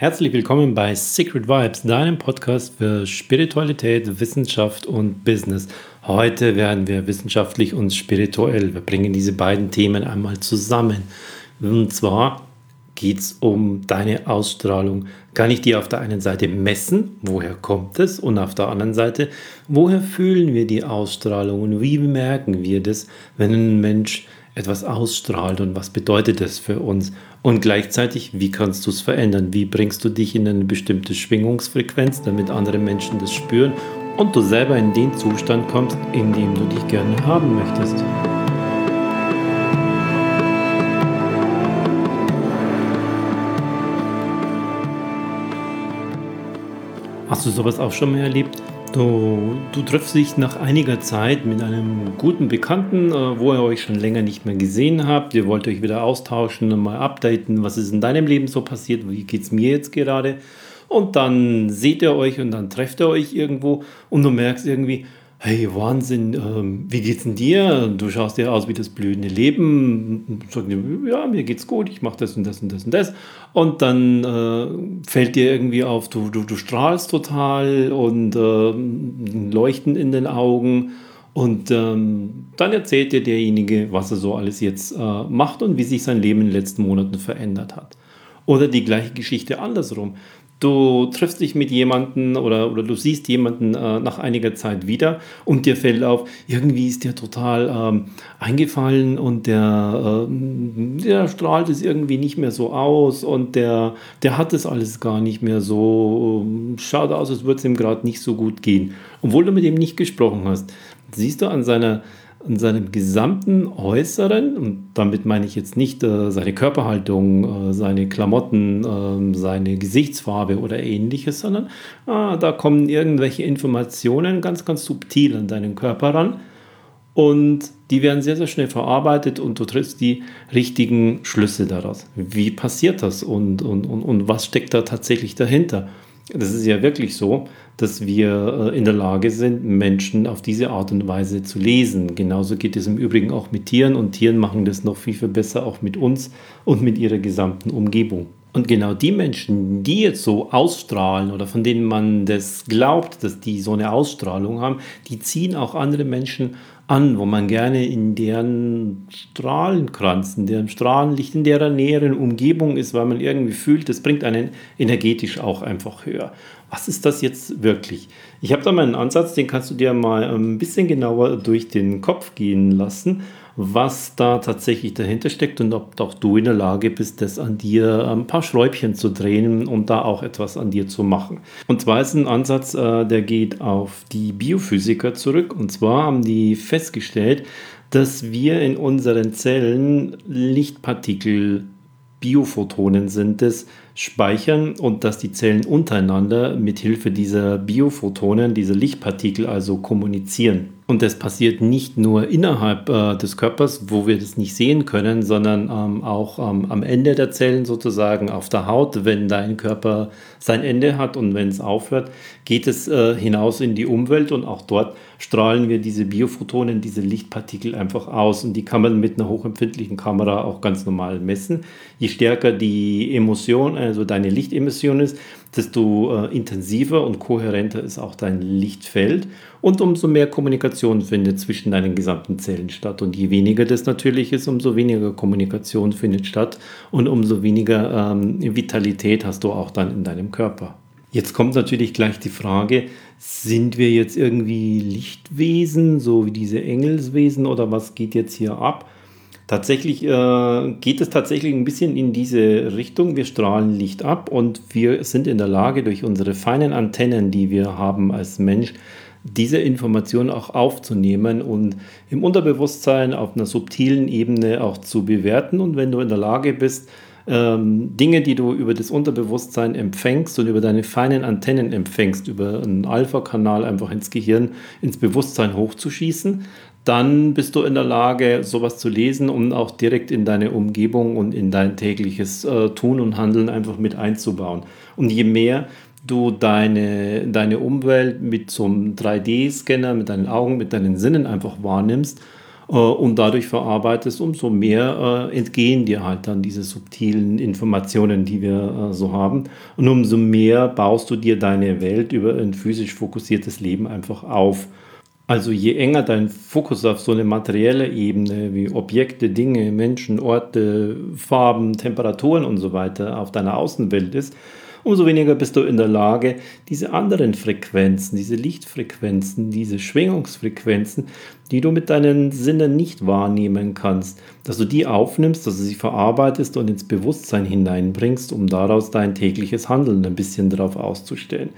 Herzlich willkommen bei Secret Vibes, deinem Podcast für Spiritualität, Wissenschaft und Business. Heute werden wir wissenschaftlich und spirituell. Wir bringen diese beiden Themen einmal zusammen. Und zwar geht es um deine Ausstrahlung. Kann ich die auf der einen Seite messen? Woher kommt es? Und auf der anderen Seite, woher fühlen wir die Ausstrahlung und wie merken wir das, wenn ein Mensch etwas ausstrahlt und was bedeutet das für uns? Und gleichzeitig, wie kannst du es verändern? Wie bringst du dich in eine bestimmte Schwingungsfrequenz, damit andere Menschen das spüren und du selber in den Zustand kommst, in dem du dich gerne haben möchtest? Hast du sowas auch schon mal erlebt? Du, du triffst dich nach einiger Zeit mit einem guten Bekannten, äh, wo ihr euch schon länger nicht mehr gesehen habt. Ihr wollt euch wieder austauschen und mal updaten, was ist in deinem Leben so passiert, wie geht es mir jetzt gerade. Und dann seht ihr euch und dann trefft ihr euch irgendwo und du merkst irgendwie, hey Wahnsinn, ähm, wie geht's denn dir? Du schaust dir aus wie das blühende Leben. Ja, mir geht's gut, ich mache das und das und das und das. Und dann äh, fällt dir irgendwie auf, du, du, du strahlst total und äh, Leuchten in den Augen. Und ähm, dann erzählt dir derjenige, was er so alles jetzt äh, macht und wie sich sein Leben in den letzten Monaten verändert hat. Oder die gleiche Geschichte andersrum. Du triffst dich mit jemandem oder, oder du siehst jemanden äh, nach einiger Zeit wieder und dir fällt auf, irgendwie ist der total ähm, eingefallen und der, äh, der strahlt es irgendwie nicht mehr so aus und der, der hat es alles gar nicht mehr so, äh, schaut aus, als würde es ihm gerade nicht so gut gehen. Obwohl du mit ihm nicht gesprochen hast. Siehst du an seiner in seinem gesamten Äußeren, und damit meine ich jetzt nicht äh, seine Körperhaltung, äh, seine Klamotten, äh, seine Gesichtsfarbe oder ähnliches, sondern ah, da kommen irgendwelche Informationen ganz, ganz subtil an deinen Körper ran und die werden sehr, sehr schnell verarbeitet und du triffst die richtigen Schlüsse daraus. Wie passiert das und, und, und, und was steckt da tatsächlich dahinter? Das ist ja wirklich so, dass wir äh, in der Lage sind, Menschen auf diese Art und Weise zu lesen. Genauso geht es im Übrigen auch mit Tieren und Tieren machen das noch viel, viel besser auch mit uns und mit ihrer gesamten Umgebung. Und genau die Menschen, die jetzt so ausstrahlen oder von denen man das glaubt, dass die so eine Ausstrahlung haben, die ziehen auch andere Menschen an, wo man gerne in deren Strahlenkranz, in deren Strahlenlicht, in deren näheren Umgebung ist, weil man irgendwie fühlt, das bringt einen energetisch auch einfach höher. Was ist das jetzt wirklich? Ich habe da mal einen Ansatz, den kannst du dir mal ein bisschen genauer durch den Kopf gehen lassen was da tatsächlich dahinter steckt und ob auch du in der Lage bist, das an dir ein paar Schräubchen zu drehen und da auch etwas an dir zu machen. Und zwar ist ein Ansatz, äh, der geht auf die Biophysiker zurück. Und zwar haben die festgestellt, dass wir in unseren Zellen Lichtpartikel Biophotonen sind es, speichern und dass die Zellen untereinander mit Hilfe dieser Biophotonen, dieser Lichtpartikel also kommunizieren. Und das passiert nicht nur innerhalb äh, des Körpers, wo wir das nicht sehen können, sondern ähm, auch ähm, am Ende der Zellen sozusagen auf der Haut. Wenn dein Körper sein Ende hat und wenn es aufhört, geht es äh, hinaus in die Umwelt und auch dort strahlen wir diese Biophotonen, diese Lichtpartikel einfach aus. Und die kann man mit einer hochempfindlichen Kamera auch ganz normal messen. Je stärker die Emotion, also deine Lichtemission ist, desto äh, intensiver und kohärenter ist auch dein Lichtfeld und umso mehr Kommunikation findet zwischen deinen gesamten Zellen statt. Und je weniger das natürlich ist, umso weniger Kommunikation findet statt und umso weniger ähm, Vitalität hast du auch dann in deinem Körper. Jetzt kommt natürlich gleich die Frage, sind wir jetzt irgendwie Lichtwesen, so wie diese Engelswesen oder was geht jetzt hier ab? Tatsächlich äh, geht es tatsächlich ein bisschen in diese Richtung. Wir strahlen Licht ab und wir sind in der Lage, durch unsere feinen Antennen, die wir haben als Mensch, diese Information auch aufzunehmen und im Unterbewusstsein auf einer subtilen Ebene auch zu bewerten. Und wenn du in der Lage bist, ähm, Dinge, die du über das Unterbewusstsein empfängst und über deine feinen Antennen empfängst, über einen Alpha-Kanal einfach ins Gehirn, ins Bewusstsein hochzuschießen, dann bist du in der Lage, sowas zu lesen und auch direkt in deine Umgebung und in dein tägliches äh, Tun und Handeln einfach mit einzubauen. Und je mehr du deine, deine Umwelt mit so einem 3D-Scanner, mit deinen Augen, mit deinen Sinnen einfach wahrnimmst, äh, und dadurch verarbeitest, umso mehr äh, entgehen dir halt dann diese subtilen Informationen, die wir äh, so haben. Und umso mehr baust du dir deine Welt über ein physisch fokussiertes Leben einfach auf. Also je enger dein Fokus auf so eine materielle Ebene wie Objekte, Dinge, Menschen, Orte, Farben, Temperaturen und so weiter auf deiner Außenwelt ist, umso weniger bist du in der Lage, diese anderen Frequenzen, diese Lichtfrequenzen, diese Schwingungsfrequenzen, die du mit deinen Sinnen nicht wahrnehmen kannst, dass du die aufnimmst, dass du sie verarbeitest und ins Bewusstsein hineinbringst, um daraus dein tägliches Handeln ein bisschen darauf auszustellen.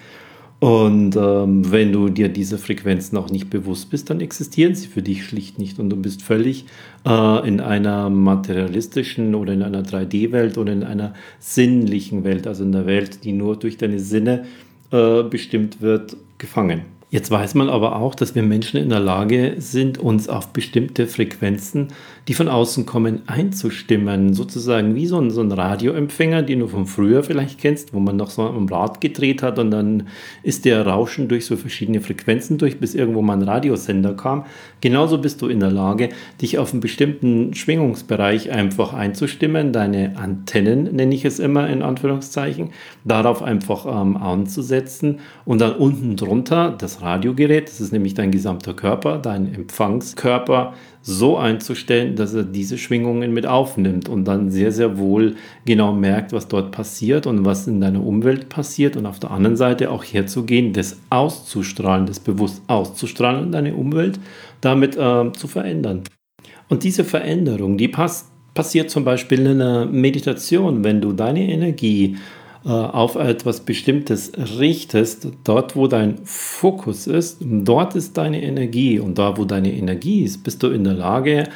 Und ähm, wenn du dir diese Frequenzen auch nicht bewusst bist, dann existieren sie für dich schlicht nicht und du bist völlig äh, in einer materialistischen oder in einer 3D-Welt oder in einer sinnlichen Welt, also in einer Welt, die nur durch deine Sinne äh, bestimmt wird, gefangen. Jetzt weiß man aber auch, dass wir Menschen in der Lage sind, uns auf bestimmte Frequenzen, die von außen kommen, einzustimmen. Sozusagen wie so ein, so ein Radioempfänger, den du von früher vielleicht kennst, wo man noch so am Rad gedreht hat und dann ist der Rauschen durch so verschiedene Frequenzen durch, bis irgendwo mal ein Radiosender kam. Genauso bist du in der Lage, dich auf einen bestimmten Schwingungsbereich einfach einzustimmen, deine Antennen, nenne ich es immer in Anführungszeichen, darauf einfach ähm, anzusetzen und dann unten drunter das Radiogerät, das ist nämlich dein gesamter Körper, dein Empfangskörper, so einzustellen, dass er diese Schwingungen mit aufnimmt und dann sehr, sehr wohl genau merkt, was dort passiert und was in deiner Umwelt passiert und auf der anderen Seite auch herzugehen, das auszustrahlen, das bewusst auszustrahlen in deine Umwelt, damit äh, zu verändern. Und diese Veränderung, die passt, passiert zum Beispiel in einer Meditation, wenn du deine Energie auf etwas Bestimmtes richtest, dort wo dein Fokus ist, dort ist deine Energie und da wo deine Energie ist, bist du in der Lage,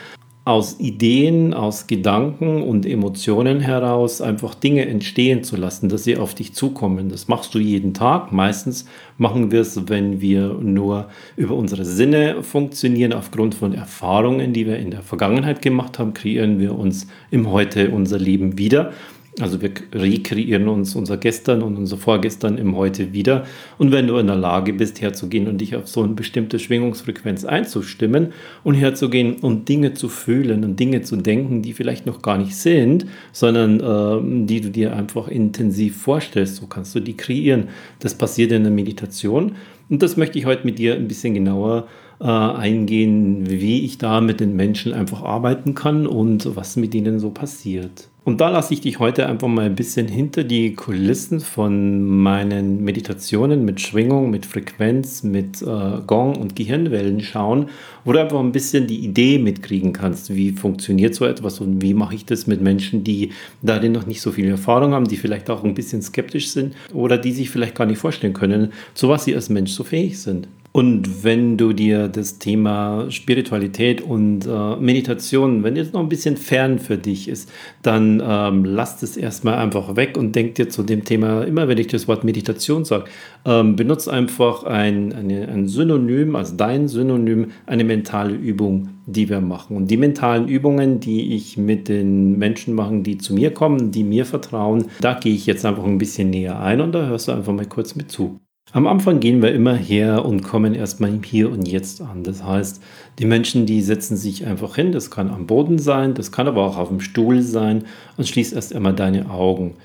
aus Ideen, aus Gedanken und Emotionen heraus einfach Dinge entstehen zu lassen, dass sie auf dich zukommen. Das machst du jeden Tag. Meistens machen wir es, wenn wir nur über unsere Sinne funktionieren. Aufgrund von Erfahrungen, die wir in der Vergangenheit gemacht haben, kreieren wir uns im Heute unser Leben wieder. Also wir rekreieren uns unser Gestern und unser Vorgestern im Heute wieder. Und wenn du in der Lage bist, herzugehen und dich auf so eine bestimmte Schwingungsfrequenz einzustimmen und herzugehen und Dinge zu fühlen und Dinge zu denken, die vielleicht noch gar nicht sind, sondern äh, die du dir einfach intensiv vorstellst, so kannst du die kreieren. Das passiert in der Meditation. Und das möchte ich heute mit dir ein bisschen genauer äh, eingehen, wie ich da mit den Menschen einfach arbeiten kann und was mit ihnen so passiert. Und da lasse ich dich heute einfach mal ein bisschen hinter die Kulissen von meinen Meditationen mit Schwingung, mit Frequenz, mit äh, Gong und Gehirnwellen schauen, wo du einfach ein bisschen die Idee mitkriegen kannst, wie funktioniert so etwas und wie mache ich das mit Menschen, die darin noch nicht so viel Erfahrung haben, die vielleicht auch ein bisschen skeptisch sind oder die sich vielleicht gar nicht vorstellen können, zu was sie als Mensch so fähig sind. Und wenn du dir das Thema Spiritualität und äh, Meditation, wenn jetzt noch ein bisschen fern für dich ist, dann ähm, lass es erstmal einfach weg und denk dir zu dem Thema, immer wenn ich das Wort Meditation sage, ähm, benutze einfach ein, eine, ein Synonym, also dein Synonym, eine mentale Übung, die wir machen. Und die mentalen Übungen, die ich mit den Menschen mache, die zu mir kommen, die mir vertrauen, da gehe ich jetzt einfach ein bisschen näher ein und da hörst du einfach mal kurz mit zu. Am Anfang gehen wir immer her und kommen erstmal im Hier und Jetzt an. Das heißt, die Menschen, die setzen sich einfach hin, das kann am Boden sein, das kann aber auch auf dem Stuhl sein und schließ erst einmal deine Augen.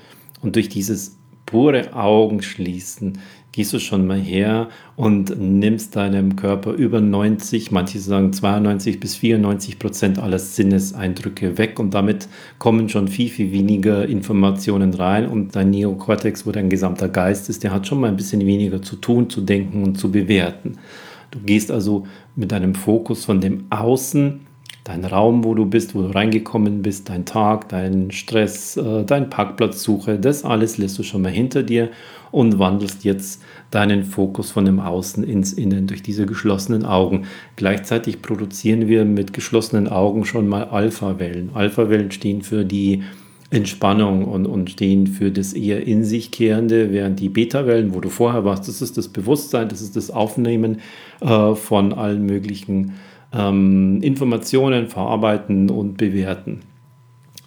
Und durch dieses pure Augenschließen gehst du schon mal her und nimmst deinem Körper über 90, manche sagen 92 bis 94 Prozent aller Sinneseindrücke weg und damit kommen schon viel, viel weniger Informationen rein und dein Neokortex, wo dein gesamter Geist ist, der hat schon mal ein bisschen weniger zu tun, zu denken und zu bewerten. Du gehst also mit deinem Fokus von dem Außen dein Raum, wo du bist, wo du reingekommen bist, dein Tag, dein Stress, äh, dein Parkplatzsuche, das alles lässt du schon mal hinter dir und wandelst jetzt deinen Fokus von dem Außen ins Innen durch diese geschlossenen Augen. Gleichzeitig produzieren wir mit geschlossenen Augen schon mal Alpha-Wellen. Alpha-Wellen stehen für die Entspannung und, und stehen für das eher in sich kehrende, während die Beta-Wellen, wo du vorher warst, das ist das Bewusstsein, das ist das Aufnehmen äh, von allen möglichen ähm, Informationen verarbeiten und bewerten.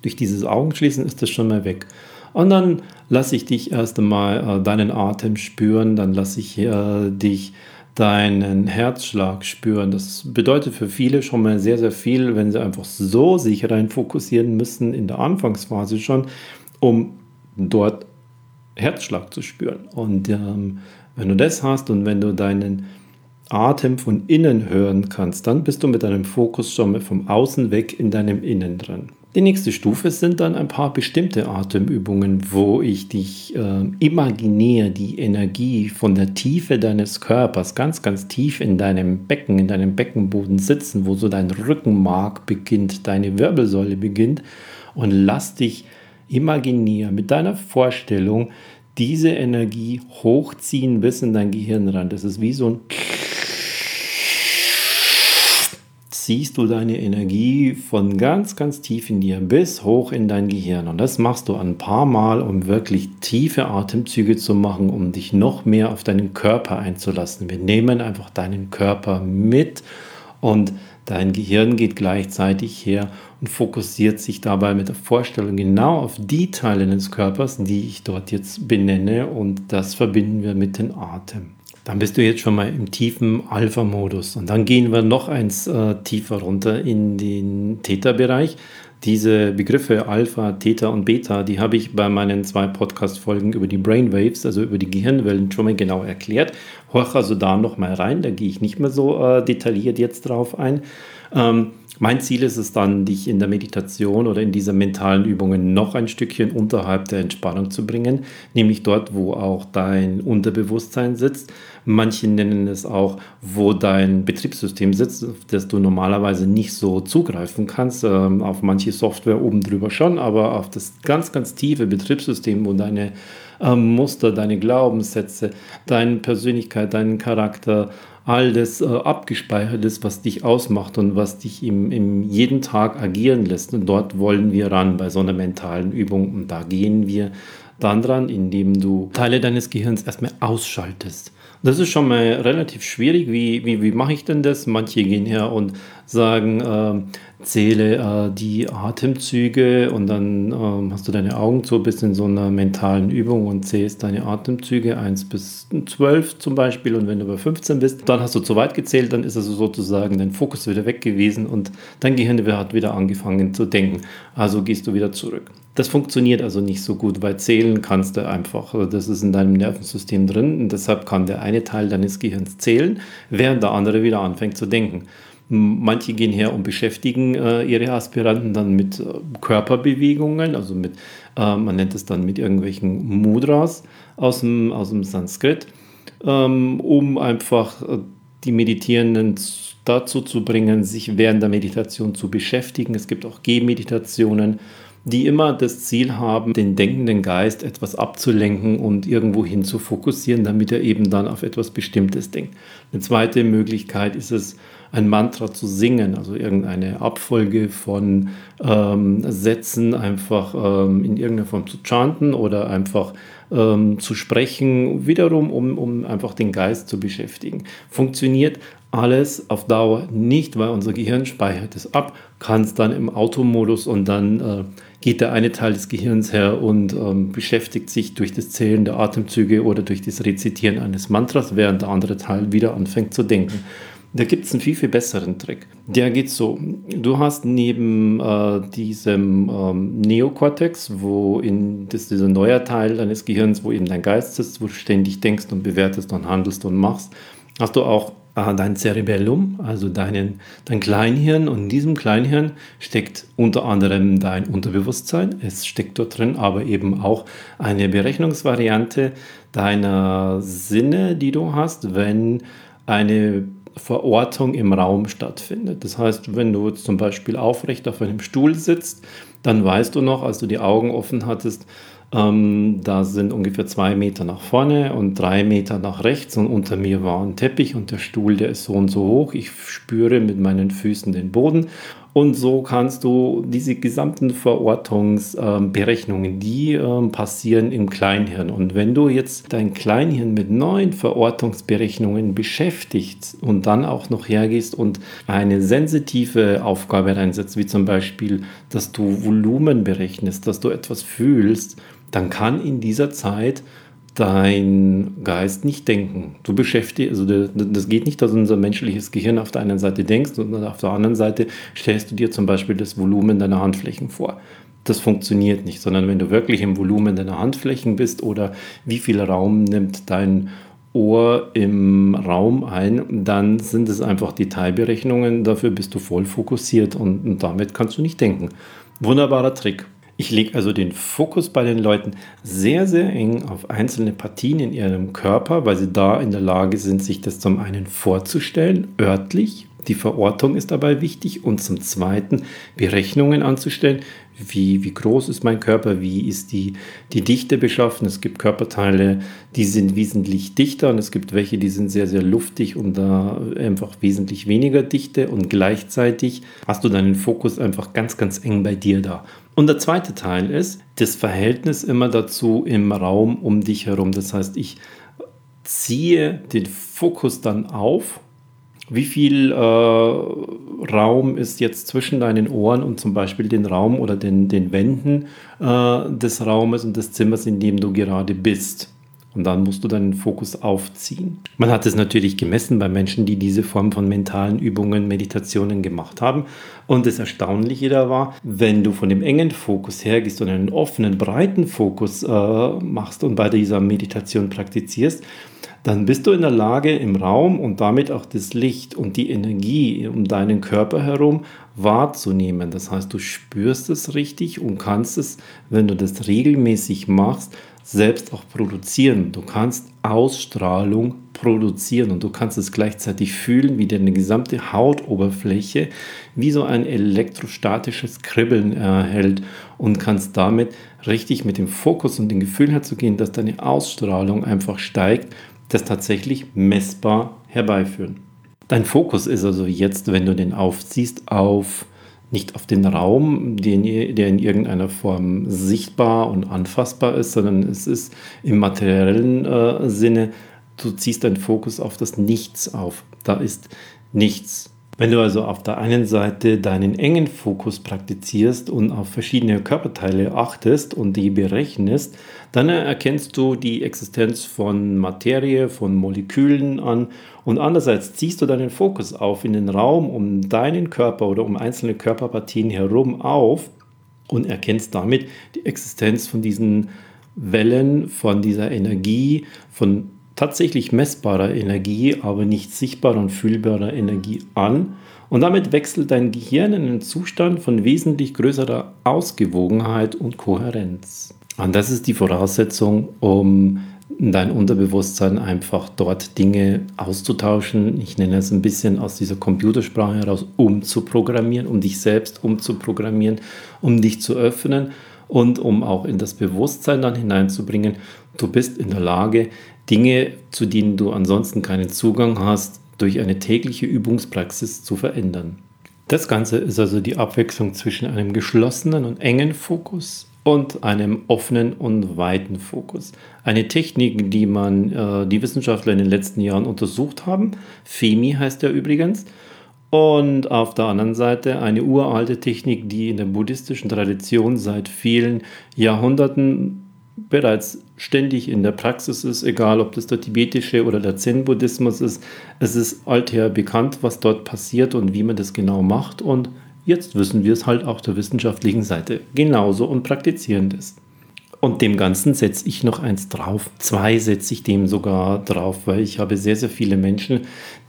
Durch dieses Augenschließen ist das schon mal weg. Und dann lasse ich dich erst einmal äh, deinen Atem spüren, dann lasse ich äh, dich deinen Herzschlag spüren. Das bedeutet für viele schon mal sehr, sehr viel, wenn sie einfach so sich rein fokussieren müssen in der Anfangsphase schon, um dort Herzschlag zu spüren. Und ähm, wenn du das hast und wenn du deinen Atem von innen hören kannst, dann bist du mit deinem Fokus schon mal vom Außen weg in deinem Innen drin. Die nächste Stufe sind dann ein paar bestimmte Atemübungen, wo ich dich äh, imaginär die Energie von der Tiefe deines Körpers ganz, ganz tief in deinem Becken, in deinem Beckenboden sitzen, wo so dein Rückenmark beginnt, deine Wirbelsäule beginnt und lass dich imaginär mit deiner Vorstellung diese Energie hochziehen bis in dein Gehirn ran. Das ist wie so ein ziehst du deine Energie von ganz, ganz tief in dir bis hoch in dein Gehirn. Und das machst du ein paar Mal, um wirklich tiefe Atemzüge zu machen, um dich noch mehr auf deinen Körper einzulassen. Wir nehmen einfach deinen Körper mit und dein Gehirn geht gleichzeitig her und fokussiert sich dabei mit der Vorstellung genau auf die Teile des Körpers, die ich dort jetzt benenne. Und das verbinden wir mit dem Atem dann bist du jetzt schon mal im tiefen Alpha-Modus. Und dann gehen wir noch eins äh, tiefer runter in den Theta-Bereich. Diese Begriffe Alpha, Theta und Beta, die habe ich bei meinen zwei Podcast-Folgen über die Brainwaves, also über die Gehirnwellen, schon mal genau erklärt. Horch also da noch mal rein, da gehe ich nicht mehr so äh, detailliert jetzt drauf ein. Ähm, mein Ziel ist es dann, dich in der Meditation oder in dieser mentalen Übungen noch ein Stückchen unterhalb der Entspannung zu bringen, nämlich dort, wo auch dein Unterbewusstsein sitzt. Manche nennen es auch, wo dein Betriebssystem sitzt, auf das du normalerweise nicht so zugreifen kannst. Ähm, auf manche Software oben drüber schon, aber auf das ganz, ganz tiefe Betriebssystem, wo deine ähm, Muster, deine Glaubenssätze, deine Persönlichkeit, deinen Charakter, all das äh, abgespeichert ist, was dich ausmacht und was dich im, im jeden Tag agieren lässt. Und dort wollen wir ran bei so einer mentalen Übung. Und da gehen wir dann dran, indem du Teile deines Gehirns erstmal ausschaltest. Das ist schon mal relativ schwierig. Wie, wie, wie mache ich denn das? Manche gehen her und sagen, äh, zähle äh, die Atemzüge und dann äh, hast du deine Augen zu, bist in so einer mentalen Übung und zählst deine Atemzüge 1 bis 12 zum Beispiel. Und wenn du bei 15 bist, dann hast du zu weit gezählt, dann ist also sozusagen dein Fokus wieder weg gewesen und dein Gehirn hat wieder angefangen zu denken. Also gehst du wieder zurück. Das funktioniert also nicht so gut, weil zählen kannst du einfach. Also das ist in deinem Nervensystem drin und deshalb kann der eine Teil deines Gehirns zählen, während der andere wieder anfängt zu denken. Manche gehen her und beschäftigen äh, ihre Aspiranten dann mit äh, Körperbewegungen, also mit, äh, man nennt es dann mit irgendwelchen Mudras aus dem, aus dem Sanskrit, ähm, um einfach äh, die Meditierenden dazu zu bringen, sich während der Meditation zu beschäftigen. Es gibt auch Gehmeditationen die immer das Ziel haben, den denkenden Geist etwas abzulenken und irgendwo hin zu fokussieren, damit er eben dann auf etwas Bestimmtes denkt. Eine zweite Möglichkeit ist es, ein Mantra zu singen, also irgendeine Abfolge von ähm, Sätzen einfach ähm, in irgendeiner Form zu chanten oder einfach ähm, zu sprechen, wiederum, um, um einfach den Geist zu beschäftigen. Funktioniert alles auf Dauer nicht, weil unser Gehirn speichert es ab, kann es dann im Automodus und dann äh, geht der eine Teil des Gehirns her und ähm, beschäftigt sich durch das Zählen der Atemzüge oder durch das Rezitieren eines Mantras, während der andere Teil wieder anfängt zu denken. Da gibt es einen viel, viel besseren Trick. Der geht so. Du hast neben äh, diesem ähm, Neokortex, wo in das ist dieser neue Teil deines Gehirns, wo eben dein Geist sitzt, wo du ständig denkst und bewertest und handelst und machst, hast du auch äh, dein Cerebellum, also deinen, dein Kleinhirn. Und in diesem Kleinhirn steckt unter anderem dein Unterbewusstsein. Es steckt dort drin aber eben auch eine Berechnungsvariante deiner Sinne, die du hast, wenn eine Verortung im Raum stattfindet. Das heißt, wenn du zum Beispiel aufrecht auf einem Stuhl sitzt, dann weißt du noch, als du die Augen offen hattest, ähm, da sind ungefähr zwei Meter nach vorne und drei Meter nach rechts und unter mir war ein Teppich und der Stuhl, der ist so und so hoch. Ich spüre mit meinen Füßen den Boden und so kannst du diese gesamten Verortungsberechnungen, die ähm, passieren im Kleinhirn. Und wenn du jetzt dein Kleinhirn mit neuen Verortungsberechnungen beschäftigst und dann auch noch hergehst und eine sensitive Aufgabe reinsetzt, wie zum Beispiel, dass du Volumen berechnest, dass du etwas fühlst, dann kann in dieser Zeit dein Geist nicht denken. Du beschäftigst, also das geht nicht, dass unser menschliches Gehirn auf der einen Seite denkst und auf der anderen Seite stellst du dir zum Beispiel das Volumen deiner Handflächen vor. Das funktioniert nicht, sondern wenn du wirklich im Volumen deiner Handflächen bist oder wie viel Raum nimmt dein Ohr im Raum ein, dann sind es einfach Detailberechnungen. Dafür bist du voll fokussiert und, und damit kannst du nicht denken. Wunderbarer Trick. Ich lege also den Fokus bei den Leuten sehr, sehr eng auf einzelne Partien in ihrem Körper, weil sie da in der Lage sind, sich das zum einen vorzustellen, örtlich. Die Verortung ist dabei wichtig und zum zweiten Berechnungen anzustellen, wie, wie groß ist mein Körper, wie ist die, die Dichte beschaffen. Es gibt Körperteile, die sind wesentlich dichter und es gibt welche, die sind sehr, sehr luftig und da einfach wesentlich weniger Dichte und gleichzeitig hast du deinen Fokus einfach ganz, ganz eng bei dir da. Und der zweite Teil ist das Verhältnis immer dazu im Raum um dich herum. Das heißt, ich ziehe den Fokus dann auf wie viel äh, Raum ist jetzt zwischen deinen Ohren und zum Beispiel den Raum oder den, den Wänden äh, des Raumes und des Zimmers, in dem du gerade bist? Und dann musst du deinen Fokus aufziehen. Man hat es natürlich gemessen bei Menschen, die diese Form von mentalen Übungen, Meditationen gemacht haben. Und das Erstaunliche da war, wenn du von dem engen Fokus hergehst und einen offenen, breiten Fokus äh, machst und bei dieser Meditation praktizierst, dann bist du in der Lage, im Raum und damit auch das Licht und die Energie um deinen Körper herum wahrzunehmen. Das heißt, du spürst es richtig und kannst es, wenn du das regelmäßig machst, selbst auch produzieren. Du kannst Ausstrahlung produzieren und du kannst es gleichzeitig fühlen, wie deine gesamte Hautoberfläche wie so ein elektrostatisches Kribbeln erhält und kannst damit richtig mit dem Fokus und dem Gefühl herzugehen, dass deine Ausstrahlung einfach steigt das tatsächlich messbar herbeiführen. Dein Fokus ist also jetzt, wenn du den aufziehst, auf nicht auf den Raum, den, der in irgendeiner Form sichtbar und anfassbar ist, sondern es ist im materiellen äh, Sinne, du ziehst deinen Fokus auf das Nichts auf. Da ist nichts. Wenn du also auf der einen Seite deinen engen Fokus praktizierst und auf verschiedene Körperteile achtest und die berechnest, dann erkennst du die Existenz von Materie, von Molekülen an und andererseits ziehst du deinen Fokus auf in den Raum um deinen Körper oder um einzelne Körperpartien herum auf und erkennst damit die Existenz von diesen Wellen, von dieser Energie, von tatsächlich messbarer Energie, aber nicht sichtbarer und fühlbarer Energie an. Und damit wechselt dein Gehirn in einen Zustand von wesentlich größerer Ausgewogenheit und Kohärenz. Und das ist die Voraussetzung, um dein Unterbewusstsein einfach dort Dinge auszutauschen. Ich nenne es ein bisschen aus dieser Computersprache heraus umzuprogrammieren, um dich selbst umzuprogrammieren, um dich zu öffnen und um auch in das Bewusstsein dann hineinzubringen, du bist in der Lage, Dinge, zu denen du ansonsten keinen Zugang hast, durch eine tägliche Übungspraxis zu verändern. Das Ganze ist also die Abwechslung zwischen einem geschlossenen und engen Fokus und einem offenen und weiten Fokus. Eine Technik, die man, äh, die Wissenschaftler in den letzten Jahren untersucht haben. FEMI heißt er übrigens. Und auf der anderen Seite eine uralte Technik, die in der buddhistischen Tradition seit vielen Jahrhunderten bereits ständig in der Praxis ist, egal ob das der tibetische oder der Zen-Buddhismus ist. Es ist alther bekannt, was dort passiert und wie man das genau macht. Und jetzt wissen wir es halt auch der wissenschaftlichen Seite genauso und praktizieren das. Und dem Ganzen setze ich noch eins drauf. Zwei setze ich dem sogar drauf, weil ich habe sehr, sehr viele Menschen,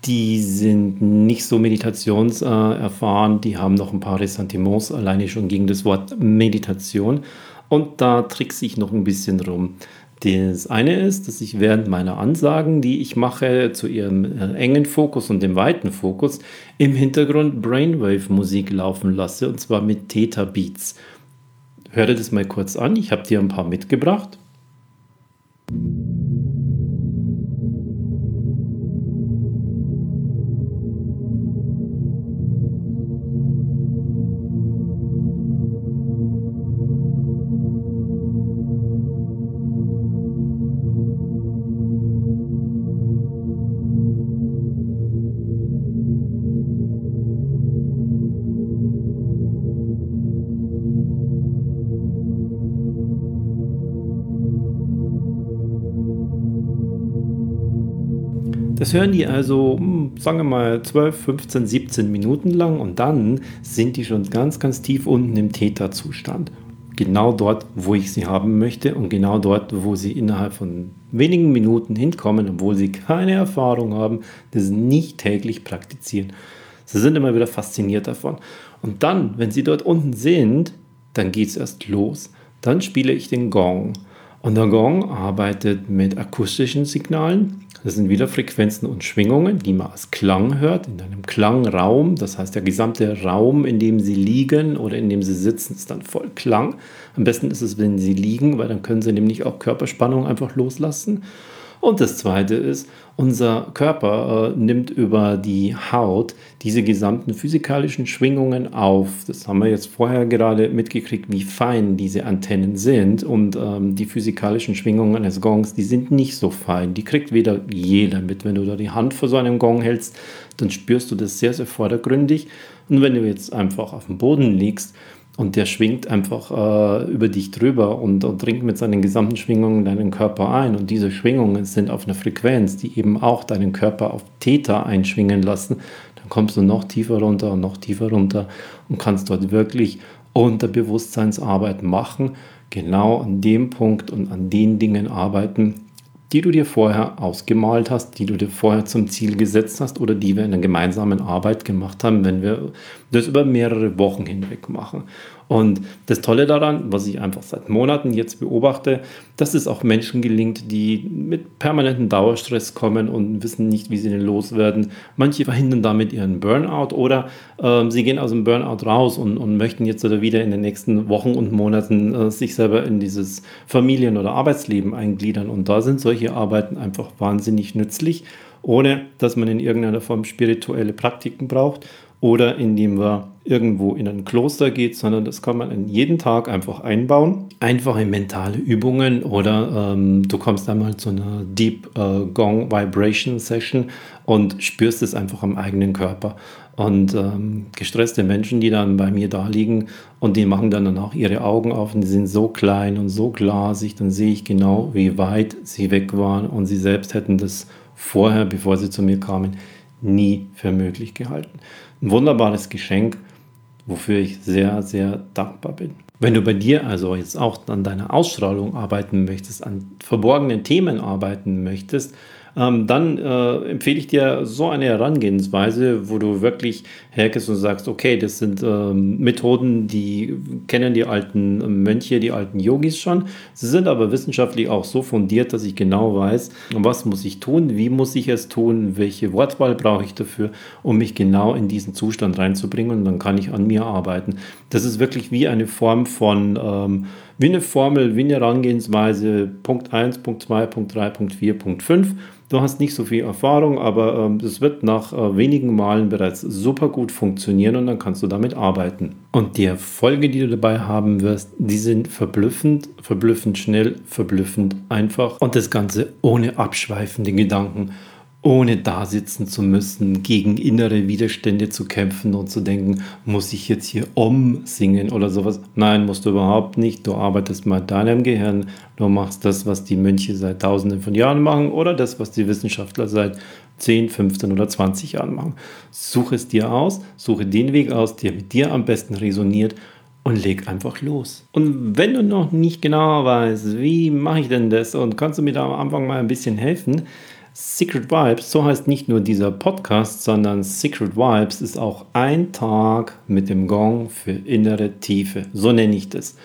die sind nicht so meditationserfahren, die haben noch ein paar Ressentiments alleine schon gegen das Wort Meditation. Und da trickse ich noch ein bisschen rum. Das eine ist, dass ich während meiner Ansagen, die ich mache zu ihrem äh, engen Fokus und dem weiten Fokus, im Hintergrund Brainwave-Musik laufen lasse, und zwar mit Theta Beats. Hör dir das mal kurz an, ich habe dir ein paar mitgebracht. Das hören die also, hm, sagen wir mal, 12, 15, 17 Minuten lang und dann sind die schon ganz, ganz tief unten im Theta-Zustand. Genau dort, wo ich sie haben möchte und genau dort, wo sie innerhalb von wenigen Minuten hinkommen, obwohl sie keine Erfahrung haben, das nicht täglich praktizieren. Sie sind immer wieder fasziniert davon. Und dann, wenn sie dort unten sind, dann geht es erst los. Dann spiele ich den Gong. Und der Gong arbeitet mit akustischen Signalen. Das sind wieder Frequenzen und Schwingungen, die man als Klang hört, in einem Klangraum. Das heißt, der gesamte Raum, in dem Sie liegen oder in dem Sie sitzen, ist dann voll Klang. Am besten ist es, wenn Sie liegen, weil dann können Sie nämlich auch Körperspannung einfach loslassen. Und das Zweite ist, unser Körper äh, nimmt über die Haut diese gesamten physikalischen Schwingungen auf. Das haben wir jetzt vorher gerade mitgekriegt, wie fein diese Antennen sind. Und ähm, die physikalischen Schwingungen eines Gongs, die sind nicht so fein. Die kriegt weder jeder mit. Wenn du da die Hand vor so einem Gong hältst, dann spürst du das sehr, sehr vordergründig. Und wenn du jetzt einfach auf dem Boden liegst, und der schwingt einfach äh, über dich drüber und, und dringt mit seinen gesamten Schwingungen deinen Körper ein. Und diese Schwingungen sind auf einer Frequenz, die eben auch deinen Körper auf Theta einschwingen lassen. Dann kommst du noch tiefer runter und noch tiefer runter und kannst dort wirklich Unterbewusstseinsarbeit machen. Genau an dem Punkt und an den Dingen arbeiten, die du dir vorher ausgemalt hast, die du dir vorher zum Ziel gesetzt hast oder die wir in der gemeinsamen Arbeit gemacht haben, wenn wir das über mehrere Wochen hinweg machen. Und das Tolle daran, was ich einfach seit Monaten jetzt beobachte, dass es auch Menschen gelingt, die mit permanentem Dauerstress kommen und wissen nicht, wie sie den loswerden. Manche verhindern damit ihren Burnout oder äh, sie gehen aus dem Burnout raus und, und möchten jetzt oder wieder in den nächsten Wochen und Monaten äh, sich selber in dieses Familien- oder Arbeitsleben eingliedern. Und da sind solche Arbeiten einfach wahnsinnig nützlich, ohne dass man in irgendeiner Form spirituelle Praktiken braucht oder indem man irgendwo in ein Kloster geht, sondern das kann man in jeden Tag einfach einbauen. Einfache mentale Übungen oder ähm, du kommst einmal zu einer Deep äh, Gong Vibration Session und spürst es einfach am eigenen Körper. Und ähm, gestresste Menschen, die dann bei mir da liegen und die machen dann, auch ihre Augen auf und die sind so klein und so glasig, dann sehe ich genau, wie weit sie weg waren und sie selbst hätten das vorher, bevor sie zu mir kamen, nie für möglich gehalten. Ein wunderbares Geschenk, wofür ich sehr, sehr dankbar bin. Wenn du bei dir also jetzt auch an deiner Ausstrahlung arbeiten möchtest, an verborgenen Themen arbeiten möchtest, ähm, dann äh, empfehle ich dir so eine Herangehensweise, wo du wirklich hergehst und sagst, okay, das sind ähm, Methoden, die kennen die alten Mönche, die alten Yogis schon. Sie sind aber wissenschaftlich auch so fundiert, dass ich genau weiß, was muss ich tun, wie muss ich es tun, welche Wortwahl brauche ich dafür, um mich genau in diesen Zustand reinzubringen und dann kann ich an mir arbeiten. Das ist wirklich wie eine Form von ähm, wie eine Formel, wie eine Herangehensweise, Punkt 1, Punkt 2, Punkt 3, Punkt 4, Punkt 5. Du hast nicht so viel Erfahrung, aber ähm, das wird nach äh, wenigen Malen bereits super gut funktionieren und dann kannst du damit arbeiten. Und die Erfolge, die du dabei haben wirst, die sind verblüffend, verblüffend schnell, verblüffend einfach und das Ganze ohne abschweifende Gedanken ohne da sitzen zu müssen, gegen innere Widerstände zu kämpfen und zu denken, muss ich jetzt hier umsingen oder sowas. Nein, musst du überhaupt nicht. Du arbeitest mal deinem Gehirn. Du machst das, was die Mönche seit tausenden von Jahren machen oder das, was die Wissenschaftler seit 10, 15 oder 20 Jahren machen. Suche es dir aus, suche den Weg aus, der mit dir am besten resoniert und leg einfach los. Und wenn du noch nicht genau weißt, wie mache ich denn das und kannst du mir da am Anfang mal ein bisschen helfen, Secret Vibes, so heißt nicht nur dieser Podcast, sondern Secret Vibes ist auch ein Tag mit dem Gong für innere Tiefe. So nenne ich das.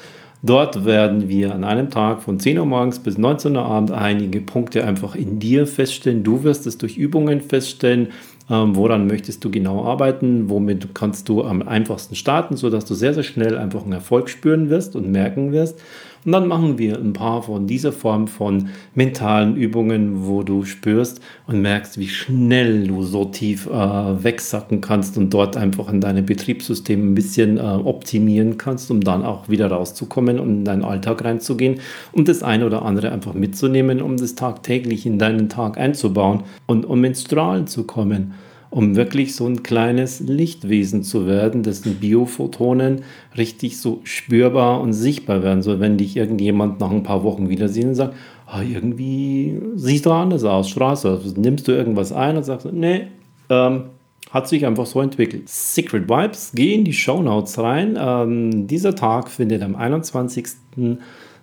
Dort werden wir an einem Tag von 10 Uhr morgens bis 19 Uhr abends einige Punkte einfach in dir feststellen. Du wirst es durch Übungen feststellen. Ähm, woran möchtest du genau arbeiten? Womit kannst du am einfachsten starten, sodass du sehr, sehr schnell einfach einen Erfolg spüren wirst und merken wirst. Und dann machen wir ein paar von dieser Form von mentalen Übungen, wo du spürst und merkst, wie schnell du so tief äh, wegsacken kannst und dort einfach in deinem Betriebssystem ein bisschen äh, optimieren kannst, um dann auch wieder rauszukommen und in deinen Alltag reinzugehen und das eine oder andere einfach mitzunehmen, um das tagtäglich in deinen Tag einzubauen und um ins Strahlen zu kommen um wirklich so ein kleines Lichtwesen zu werden, dessen Biophotonen richtig so spürbar und sichtbar werden. So, wenn dich irgendjemand nach ein paar Wochen wiedersehen und sagt, ah, irgendwie siehst du anders aus, Straße. Nimmst du irgendwas ein und sagst, nee, ähm, hat sich einfach so entwickelt. Secret Vibes, geh in die Show Notes rein. Ähm, dieser Tag findet am 21.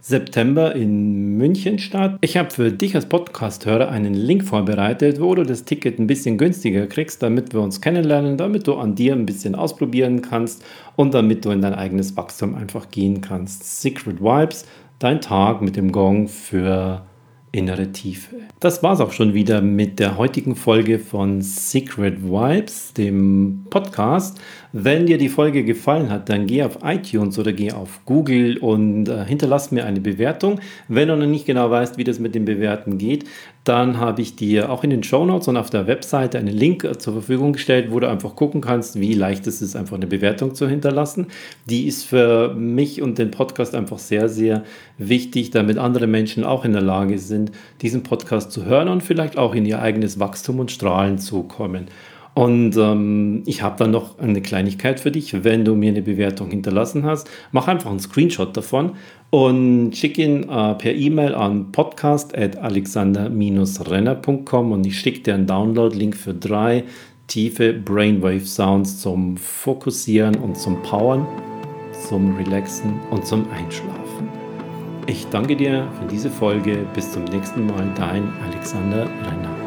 September in München statt. Ich habe für dich als Podcast-Hörer einen Link vorbereitet, wo du das Ticket ein bisschen günstiger kriegst, damit wir uns kennenlernen, damit du an dir ein bisschen ausprobieren kannst und damit du in dein eigenes Wachstum einfach gehen kannst. Secret Vibes, dein Tag mit dem Gong für innere Tiefe. Das war's auch schon wieder mit der heutigen Folge von Secret Vibes, dem Podcast. Wenn dir die Folge gefallen hat, dann geh auf iTunes oder geh auf Google und äh, hinterlass mir eine Bewertung. Wenn du noch nicht genau weißt, wie das mit dem Bewerten geht, dann habe ich dir auch in den Show Notes und auf der Webseite einen Link äh, zur Verfügung gestellt, wo du einfach gucken kannst, wie leicht es ist, einfach eine Bewertung zu hinterlassen. Die ist für mich und den Podcast einfach sehr, sehr wichtig, damit andere Menschen auch in der Lage sind, diesen Podcast zu hören und vielleicht auch in ihr eigenes Wachstum und Strahlen zu kommen. Und ähm, ich habe dann noch eine Kleinigkeit für dich. Wenn du mir eine Bewertung hinterlassen hast, mach einfach einen Screenshot davon und schick ihn äh, per E-Mail an podcast.alexander-renner.com und ich schicke dir einen Download-Link für drei tiefe Brainwave-Sounds zum Fokussieren und zum Powern, zum Relaxen und zum Einschlafen. Ich danke dir für diese Folge. Bis zum nächsten Mal, dein Alexander Renner.